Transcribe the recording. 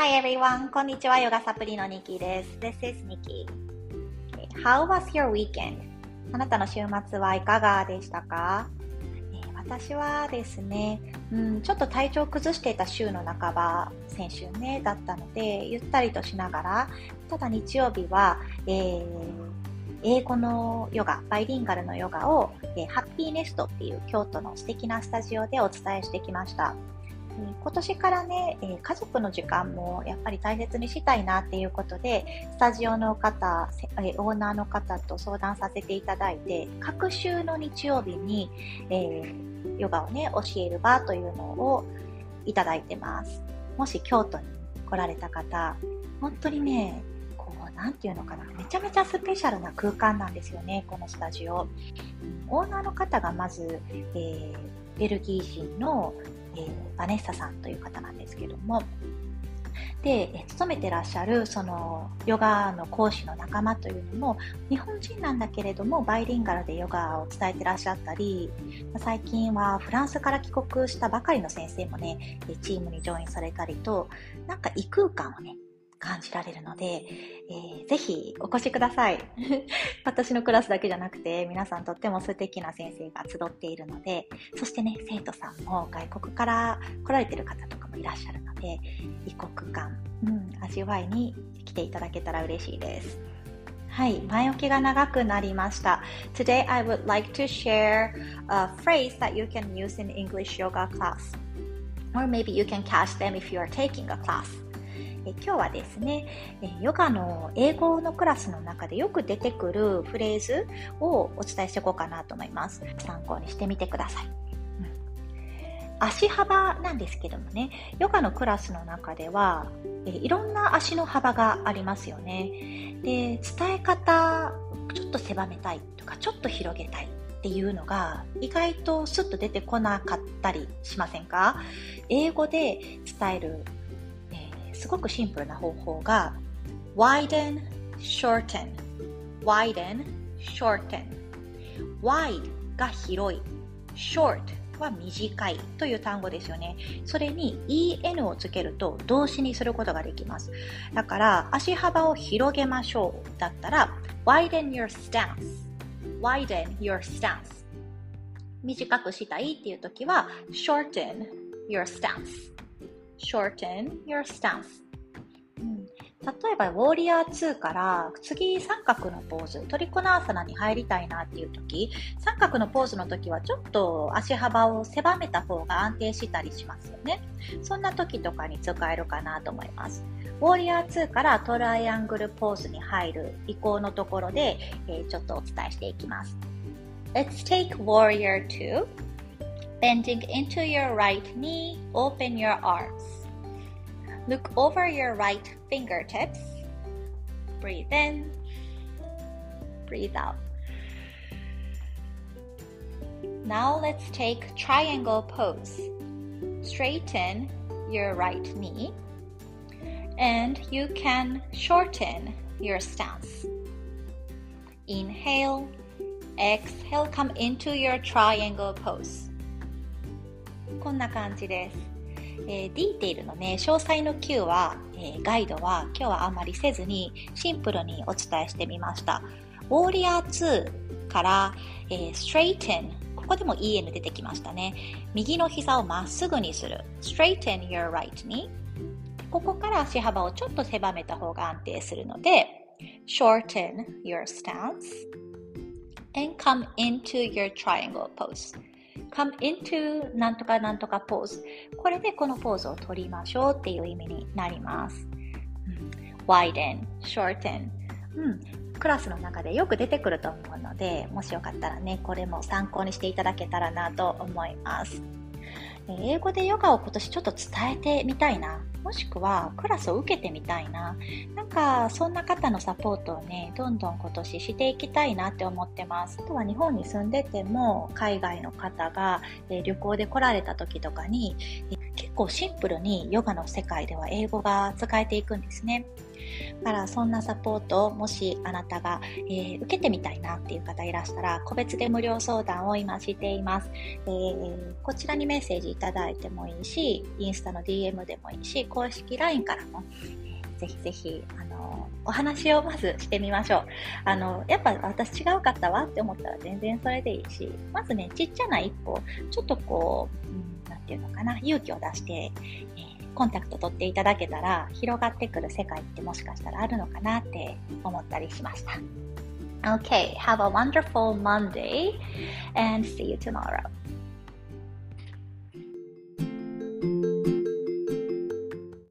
Hi everyone! こんにちは。ヨガサプリのニキです。This is Nikki. How was your weekend? あなたの週末はいかがでしたか、えー、私はですね、うん、ちょっと体調を崩していた週の半ば、先週ね、だったので、ゆったりとしながら、ただ日曜日は、えー、英語のヨガ、バイリンガルのヨガを、えー、ハッピーネストっていう京都の素敵なスタジオでお伝えしてきました。今年からね、え家族の時間もやっぱり大切にしたいなっていうことで、スタジオの方、えオーナーの方と相談させていただいて、各週の日曜日に、えー、ヨガをね、教える場というのをいただいてます。もし京都に来られた方、本当にね、こう、なんていうのかな、めちゃめちゃスペシャルな空間なんですよね、このスタジオ。オーナーの方がまず、えー、ベルギー人のえー、バネッサさんという方なんですけども、で、勤めてらっしゃるそのヨガの講師の仲間というのも日本人なんだけれどもバイリンガルでヨガを伝えてらっしゃったり最近はフランスから帰国したばかりの先生もねチームにジョインされたりとなんか異空間をね感じられるので、えー、ぜひお越しください。私のクラスだけじゃなくて、皆さんとっても素敵な先生が集っているので、そしてね、生徒さんも外国から来られてる方とかもいらっしゃるので、異国感、うん、味わいに来ていただけたら嬉しいです。はい、前置きが長くなりました。Today I would like to share a phrase that you can use in English yoga class. Or maybe you can catch them if you are taking a class. え今日はですね、ヨガの英語のクラスの中でよく出てくるフレーズをお伝えしていこうかなと思います。参考にしてみてください。足幅なんですけどもね、ヨガのクラスの中では、えいろんな足の幅がありますよね。で、伝え方、ちょっと狭めたいとか、ちょっと広げたいっていうのが意外とスッと出てこなかったりしませんか？英語で伝えるすごくシンプルな方法が widen, shorten, widen, shorten wide が広い short は短いという単語ですよね。それに en をつけると動詞にすることができます。だから足幅を広げましょうだったら widen your stance widen your stance 短くしたいっていう時は shorten your stance shorten your stance、うん、例えば、ウォーリアー2から次三角のポーズ、トリコナーサナに入りたいなっていう時、三角のポーズの時はちょっと足幅を狭めた方が安定したりしますよね。そんな時とかに使えるかなと思います。ウォーリアー2からトライアングルポーズに入る移行のところで、えー、ちょっとお伝えしていきます。Let's take Warrior 2 Bending into your right knee, open your arms. Look over your right fingertips. Breathe in, breathe out. Now let's take triangle pose. Straighten your right knee and you can shorten your stance. Inhale, exhale, come into your triangle pose. こんな感じです。 えー、ディーテールのね、詳細の Q は、えー、ガイドは今日はあんまりせずにシンプルにお伝えしてみました。ウォーリアー2から、えー、straighten ここでも EN 出てきましたね。右の膝をまっすぐにする。straighten your right knee ここから足幅をちょっと狭めた方が安定するので shorten your stance and come into your triangle pose come into なんとかなんとかポーズ。これでこのポーズを取りましょうっていう意味になります。widen, shorten. うん。クラスの中でよく出てくると思うので、もしよかったらね、これも参考にしていただけたらなと思います。英語でヨガを今年ちょっと伝えてみたいな。もしくはクラスを受けてみたいな。なんかそんな方のサポートをね、どんどん今年していきたいなって思ってます。あとは日本に住んでても海外の方が、旅行で来られた時とかに構シンプルにヨガの世界では英語が使えていくんですね。だからそんなサポートをもしあなたが、えー、受けてみたいなっていう方いらしたら個別で無料相談を今しています、えー、こちらにメッセージいただいてもいいしインスタの DM でもいいし公式 LINE からも、えー、ぜひぜひあのお話をまずしてみましょうあのやっぱ私違うかったわって思ったら全然それでいいしまずねちっちゃな一歩ちょっとこう、うん、っていうのかな？勇気を出して、えーコンタクト取っていただけたら広がってくる世界ってもしかしたらあるのかなって思ったりしました。OK have a wonderful Monday and see you tomorrow.